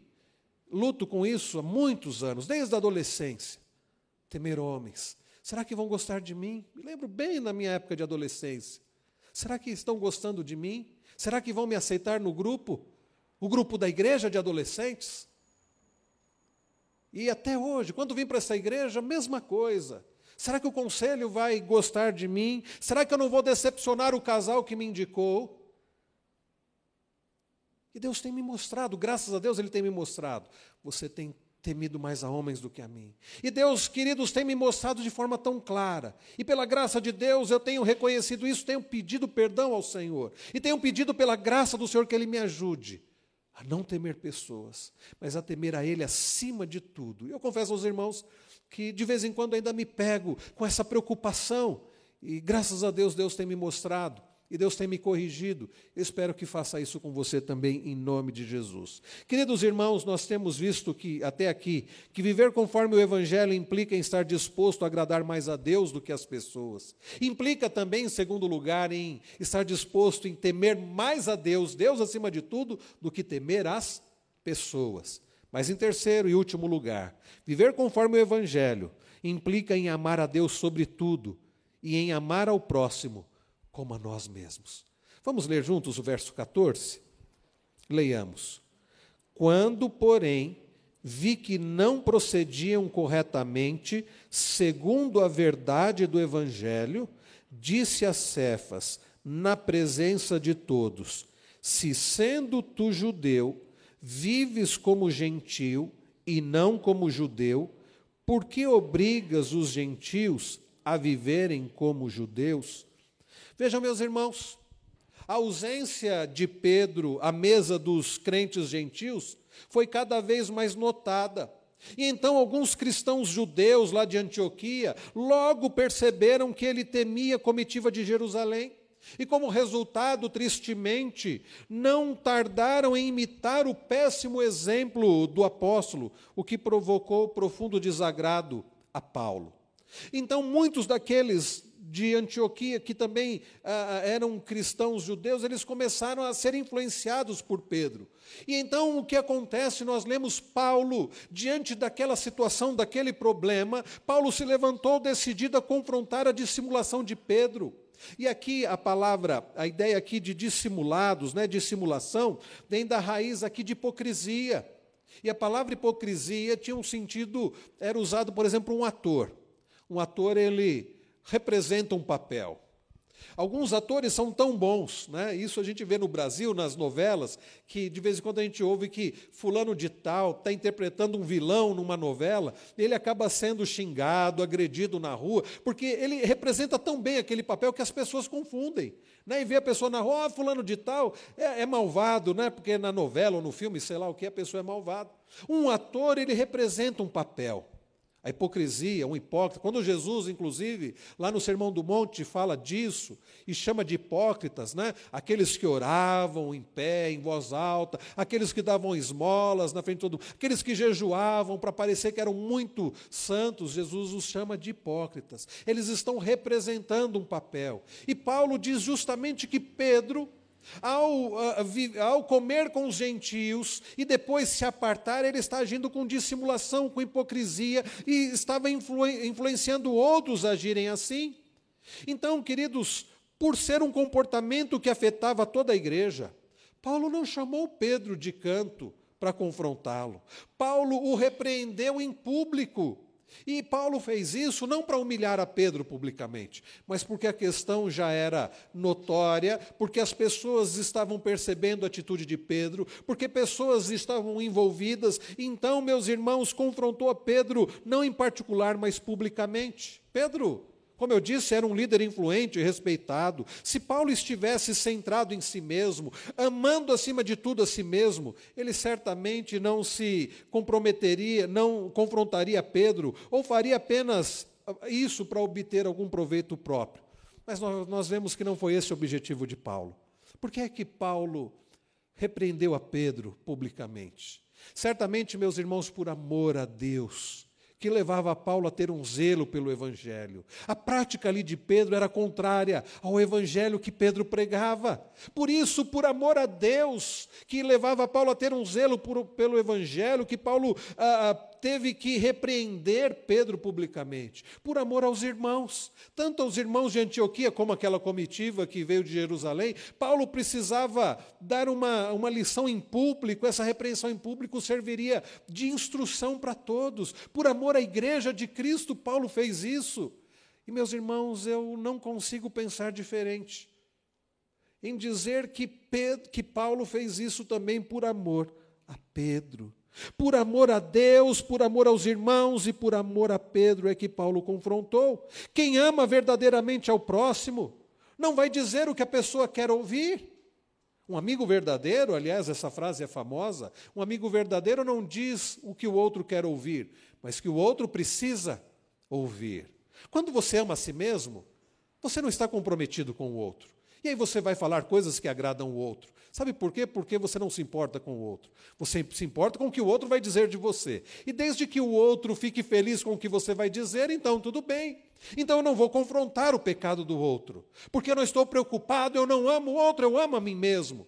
luto com isso há muitos anos, desde a adolescência. Temer homens. Será que vão gostar de mim? Me lembro bem da minha época de adolescência. Será que estão gostando de mim? Será que vão me aceitar no grupo? O grupo da igreja de adolescentes? E até hoje, quando vim para essa igreja, mesma coisa. Será que o conselho vai gostar de mim? Será que eu não vou decepcionar o casal que me indicou? E Deus tem me mostrado, graças a Deus Ele tem me mostrado. Você tem temido mais a homens do que a mim. E Deus, queridos, tem me mostrado de forma tão clara. E pela graça de Deus eu tenho reconhecido isso, tenho pedido perdão ao Senhor. E tenho pedido pela graça do Senhor que Ele me ajude a não temer pessoas, mas a temer a Ele acima de tudo. Eu confesso aos irmãos que de vez em quando ainda me pego com essa preocupação. E graças a Deus, Deus tem me mostrado e Deus tem me corrigido. espero que faça isso com você também, em nome de Jesus. Queridos irmãos, nós temos visto que, até aqui, que viver conforme o Evangelho implica em estar disposto a agradar mais a Deus do que as pessoas. Implica também, em segundo lugar, em estar disposto em temer mais a Deus, Deus acima de tudo, do que temer as pessoas. Mas em terceiro e último lugar, viver conforme o Evangelho implica em amar a Deus sobre tudo e em amar ao próximo como a nós mesmos. Vamos ler juntos o verso 14? Leiamos. Quando, porém, vi que não procediam corretamente, segundo a verdade do Evangelho, disse a Cefas, na presença de todos: Se sendo tu judeu, vives como gentil e não como judeu, por que obrigas os gentios a viverem como judeus? Vejam, meus irmãos, a ausência de Pedro à mesa dos crentes gentios foi cada vez mais notada. E então alguns cristãos judeus lá de Antioquia logo perceberam que ele temia a comitiva de Jerusalém. E como resultado, tristemente, não tardaram em imitar o péssimo exemplo do apóstolo, o que provocou profundo desagrado a Paulo. Então, muitos daqueles de Antioquia, que também ah, ah, eram cristãos judeus, eles começaram a ser influenciados por Pedro. E então o que acontece? Nós lemos Paulo, diante daquela situação, daquele problema, Paulo se levantou decidido a confrontar a dissimulação de Pedro. E aqui a palavra, a ideia aqui de dissimulados, né, dissimulação, vem da raiz aqui de hipocrisia. E a palavra hipocrisia tinha um sentido, era usado, por exemplo, um ator. Um ator, ele representa um papel. Alguns atores são tão bons, né? isso a gente vê no Brasil, nas novelas, que de vez em quando a gente ouve que fulano de tal está interpretando um vilão numa novela, ele acaba sendo xingado, agredido na rua, porque ele representa tão bem aquele papel que as pessoas confundem. Né? E vê a pessoa na rua, oh, fulano de tal é, é malvado, né? porque na novela ou no filme, sei lá o que, a pessoa é malvada. Um ator, ele representa um papel. A hipocrisia, um hipócrita. Quando Jesus, inclusive, lá no Sermão do Monte, fala disso e chama de hipócritas, né? aqueles que oravam em pé, em voz alta, aqueles que davam esmolas na frente de todo mundo, aqueles que jejuavam para parecer que eram muito santos, Jesus os chama de hipócritas. Eles estão representando um papel. E Paulo diz justamente que Pedro ao, ao, comer com os gentios e depois se apartar, ele está agindo com dissimulação, com hipocrisia e estava influ, influenciando outros a agirem assim. Então, queridos, por ser um comportamento que afetava toda a igreja, Paulo não chamou Pedro de canto para confrontá-lo. Paulo o repreendeu em público. E Paulo fez isso não para humilhar a Pedro publicamente, mas porque a questão já era notória, porque as pessoas estavam percebendo a atitude de Pedro, porque pessoas estavam envolvidas. Então, meus irmãos, confrontou a Pedro, não em particular, mas publicamente. Pedro, como eu disse, era um líder influente e respeitado. Se Paulo estivesse centrado em si mesmo, amando acima de tudo a si mesmo, ele certamente não se comprometeria, não confrontaria Pedro, ou faria apenas isso para obter algum proveito próprio. Mas nós, nós vemos que não foi esse o objetivo de Paulo. Por que é que Paulo repreendeu a Pedro publicamente? Certamente, meus irmãos, por amor a Deus que levava Paulo a ter um zelo pelo Evangelho. A prática ali de Pedro era contrária ao Evangelho que Pedro pregava. Por isso, por amor a Deus, que levava Paulo a ter um zelo por, pelo Evangelho, que Paulo ah, ah teve que repreender Pedro publicamente, por amor aos irmãos, tanto aos irmãos de Antioquia como aquela comitiva que veio de Jerusalém. Paulo precisava dar uma, uma lição em público, essa repreensão em público serviria de instrução para todos. Por amor à igreja de Cristo, Paulo fez isso. E, meus irmãos, eu não consigo pensar diferente em dizer que, Pedro, que Paulo fez isso também por amor a Pedro. Por amor a Deus, por amor aos irmãos e por amor a Pedro é que Paulo confrontou. Quem ama verdadeiramente ao próximo não vai dizer o que a pessoa quer ouvir. Um amigo verdadeiro, aliás, essa frase é famosa, um amigo verdadeiro não diz o que o outro quer ouvir, mas que o outro precisa ouvir. Quando você ama a si mesmo, você não está comprometido com o outro. E aí você vai falar coisas que agradam o outro. Sabe por quê? Porque você não se importa com o outro. Você se importa com o que o outro vai dizer de você. E desde que o outro fique feliz com o que você vai dizer, então tudo bem. Então eu não vou confrontar o pecado do outro. Porque eu não estou preocupado, eu não amo o outro, eu amo a mim mesmo.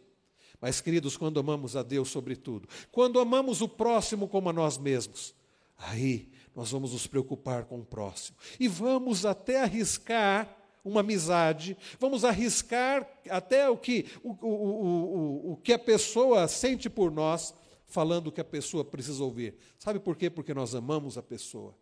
Mas, queridos, quando amamos a Deus sobretudo, quando amamos o próximo como a nós mesmos, aí nós vamos nos preocupar com o próximo. E vamos até arriscar uma amizade, vamos arriscar até o que, o, o, o, o, que a pessoa sente por nós, falando o que a pessoa precisa ouvir. Sabe por quê? Porque nós amamos a pessoa.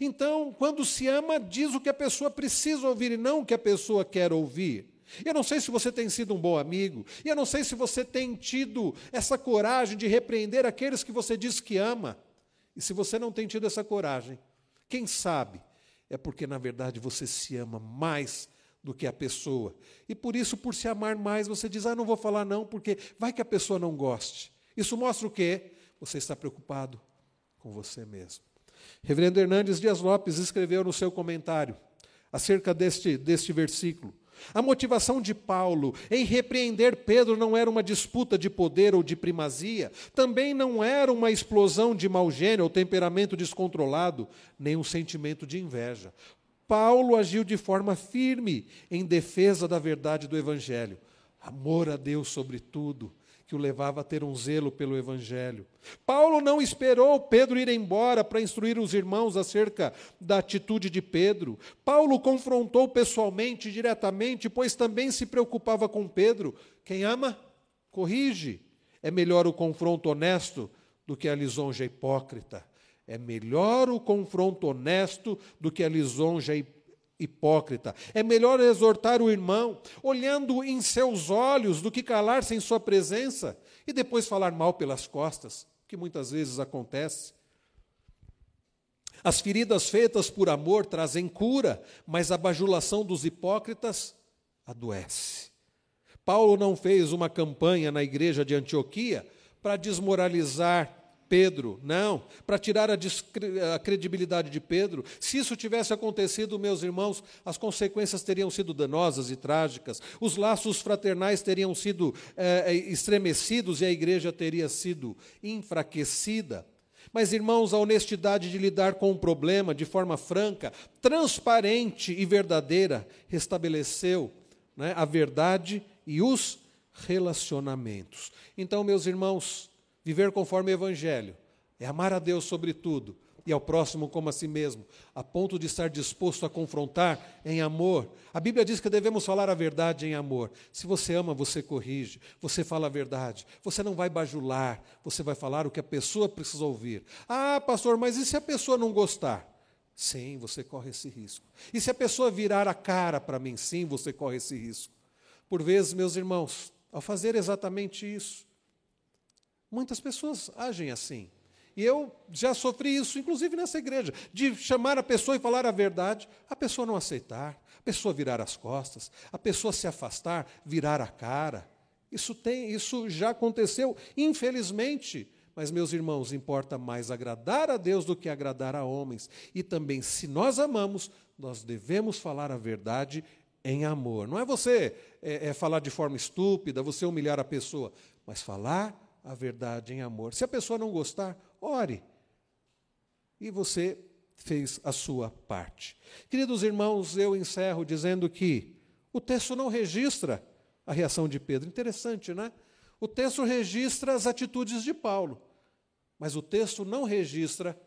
Então, quando se ama, diz o que a pessoa precisa ouvir e não o que a pessoa quer ouvir. Eu não sei se você tem sido um bom amigo, e eu não sei se você tem tido essa coragem de repreender aqueles que você diz que ama. E se você não tem tido essa coragem, quem sabe é porque, na verdade, você se ama mais do que a pessoa. E por isso, por se amar mais, você diz: Ah, não vou falar não, porque vai que a pessoa não goste. Isso mostra o quê? Você está preocupado com você mesmo. Reverendo Hernandes Dias Lopes escreveu no seu comentário acerca deste, deste versículo. A motivação de Paulo em repreender Pedro não era uma disputa de poder ou de primazia, também não era uma explosão de mau gênio ou temperamento descontrolado, nem um sentimento de inveja. Paulo agiu de forma firme em defesa da verdade do Evangelho. Amor a Deus sobre tudo que o levava a ter um zelo pelo Evangelho. Paulo não esperou Pedro ir embora para instruir os irmãos acerca da atitude de Pedro. Paulo confrontou pessoalmente, diretamente, pois também se preocupava com Pedro. Quem ama, corrige. É melhor o confronto honesto do que a lisonja hipócrita. É melhor o confronto honesto do que a lisonja hipócrita hipócrita. É melhor exortar o irmão, olhando em seus olhos, do que calar-se em sua presença e depois falar mal pelas costas, que muitas vezes acontece. As feridas feitas por amor trazem cura, mas a bajulação dos hipócritas adoece. Paulo não fez uma campanha na igreja de Antioquia para desmoralizar Pedro, não, para tirar a, a, credibilidade de Pedro. Se isso tivesse acontecido, meus irmãos, as consequências teriam sido danosas e trágicas, os laços fraternais teriam sido é, estremecidos e a igreja teria sido enfraquecida. Mas, irmãos, a honestidade de lidar com o problema de forma franca, transparente e verdadeira restabeleceu né, a verdade e os relacionamentos. Então, meus irmãos, Viver conforme o Evangelho é amar a Deus sobre tudo, e ao próximo como a si mesmo, a ponto de estar disposto a confrontar em amor. A Bíblia diz que devemos falar a verdade em amor. Se você ama, você corrige, você fala a verdade, você não vai bajular, você vai falar o que a pessoa precisa ouvir. Ah, pastor, mas e se a pessoa não gostar? Sim, você corre esse risco. E se a pessoa virar a cara para mim? Sim, você corre esse risco. Por vezes, meus irmãos, ao fazer exatamente isso, muitas pessoas agem assim. E eu já sofri isso, inclusive nessa igreja, de chamar a pessoa e falar a verdade, a pessoa não aceitar, a pessoa virar as costas, a pessoa se afastar, virar a cara. Isso tem, isso já aconteceu, infelizmente. Mas, meus irmãos, importa mais agradar a Deus do que agradar a homens. E também, se nós amamos, nós devemos falar a verdade em amor. Não é você é, é falar de forma estúpida, você humilhar a pessoa, mas falar a verdade em amor. Se a pessoa não gostar, ore. E você fez a sua parte. Queridos irmãos, eu encerro dizendo que o texto não registra a reação de Pedro. Interessante, né? O texto registra as atitudes de Paulo, mas o texto não registra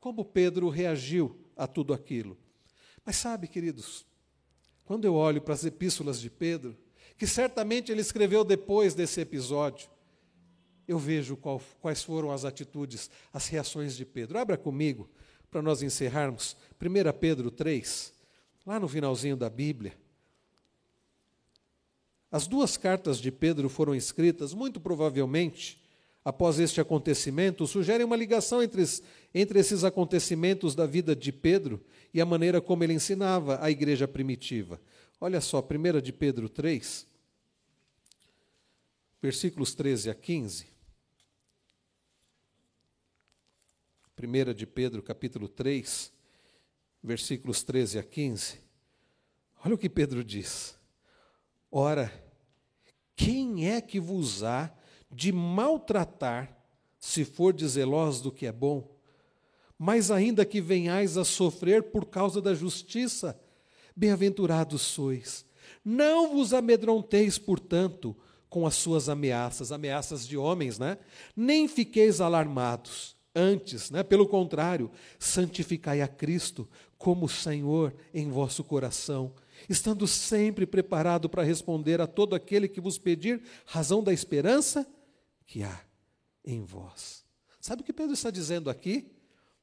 como Pedro reagiu a tudo aquilo. Mas sabe, queridos, quando eu olho para as epístolas de Pedro, que certamente ele escreveu depois desse episódio, eu vejo qual, quais foram as atitudes, as reações de Pedro. Abra comigo, para nós encerrarmos, 1 Pedro 3, lá no finalzinho da Bíblia. As duas cartas de Pedro foram escritas, muito provavelmente, após este acontecimento, sugerem uma ligação entre, entre esses acontecimentos da vida de Pedro e a maneira como ele ensinava a igreja primitiva. Olha só, 1 de Pedro 3, versículos 13 a 15. 1 de Pedro, capítulo 3, versículos 13 a 15. Olha o que Pedro diz. Ora, quem é que vos há de maltratar, se for zelosos do que é bom? Mas ainda que venhais a sofrer por causa da justiça, bem-aventurados sois. Não vos amedronteis, portanto, com as suas ameaças, ameaças de homens, né? Nem fiqueis alarmados Antes, né, pelo contrário, santificai a Cristo como Senhor em vosso coração, estando sempre preparado para responder a todo aquele que vos pedir razão da esperança que há em vós. Sabe o que Pedro está dizendo aqui?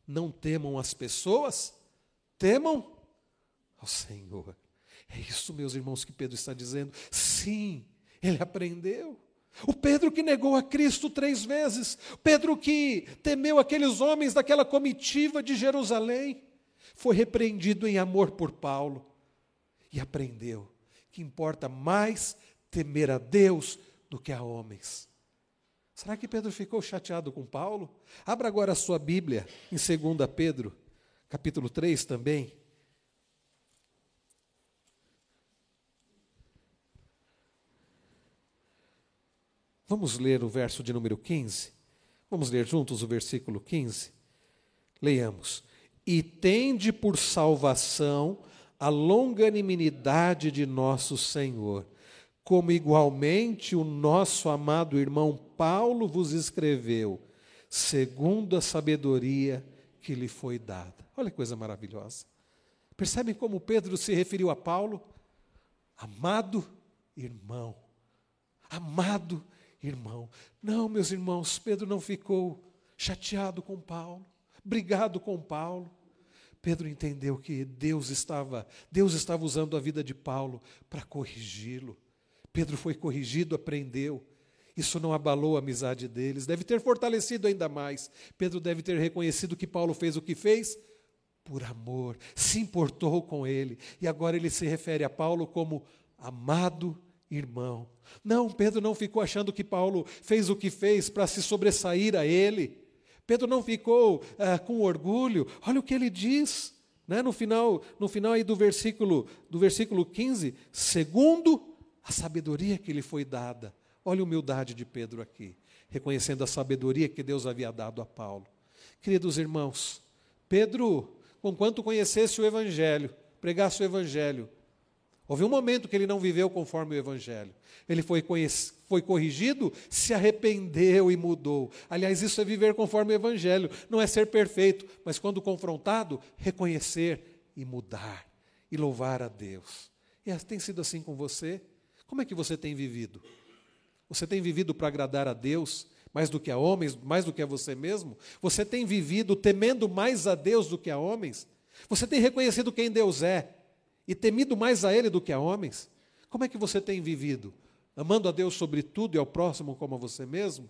Não temam as pessoas, temam ao Senhor. É isso, meus irmãos, que Pedro está dizendo. Sim, ele aprendeu. O Pedro que negou a Cristo três vezes, Pedro que temeu aqueles homens daquela comitiva de Jerusalém, foi repreendido em amor por Paulo e aprendeu que importa mais temer a Deus do que a homens. Será que Pedro ficou chateado com Paulo? Abra agora a sua Bíblia em 2 Pedro, capítulo 3 também. Vamos ler o verso de número 15? Vamos ler juntos o versículo 15? Leiamos. E tende por salvação a longanimidade de nosso Senhor, como igualmente o nosso amado irmão Paulo vos escreveu, segundo a sabedoria que lhe foi dada. Olha que coisa maravilhosa. Percebem como Pedro se referiu a Paulo? Amado irmão, amado irmão. Não, meus irmãos, Pedro não ficou chateado com Paulo, brigado com Paulo. Pedro entendeu que Deus estava, Deus estava usando a vida de Paulo para corrigi-lo. Pedro foi corrigido, aprendeu. Isso não abalou a amizade deles, deve ter fortalecido ainda mais. Pedro deve ter reconhecido que Paulo fez o que fez por amor, se importou com ele, e agora ele se refere a Paulo como amado irmão. Não, Pedro não ficou achando que Paulo fez o que fez para se sobressair a ele. Pedro não ficou ah, com orgulho. Olha o que ele diz, né, no final, no final aí do versículo, do versículo 15, segundo a sabedoria que lhe foi dada. Olha a humildade de Pedro aqui, reconhecendo a sabedoria que Deus havia dado a Paulo. Queridos irmãos, Pedro, conquanto conhecesse o evangelho, pregasse o evangelho, Houve um momento que ele não viveu conforme o Evangelho. Ele foi, foi corrigido, se arrependeu e mudou. Aliás, isso é viver conforme o Evangelho. Não é ser perfeito, mas quando confrontado, reconhecer e mudar. E louvar a Deus. E tem sido assim com você? Como é que você tem vivido? Você tem vivido para agradar a Deus mais do que a homens, mais do que a você mesmo? Você tem vivido temendo mais a Deus do que a homens? Você tem reconhecido quem Deus é e temido mais a Ele do que a homens? Como é que você tem vivido? Amando a Deus sobre tudo e ao próximo como a você mesmo?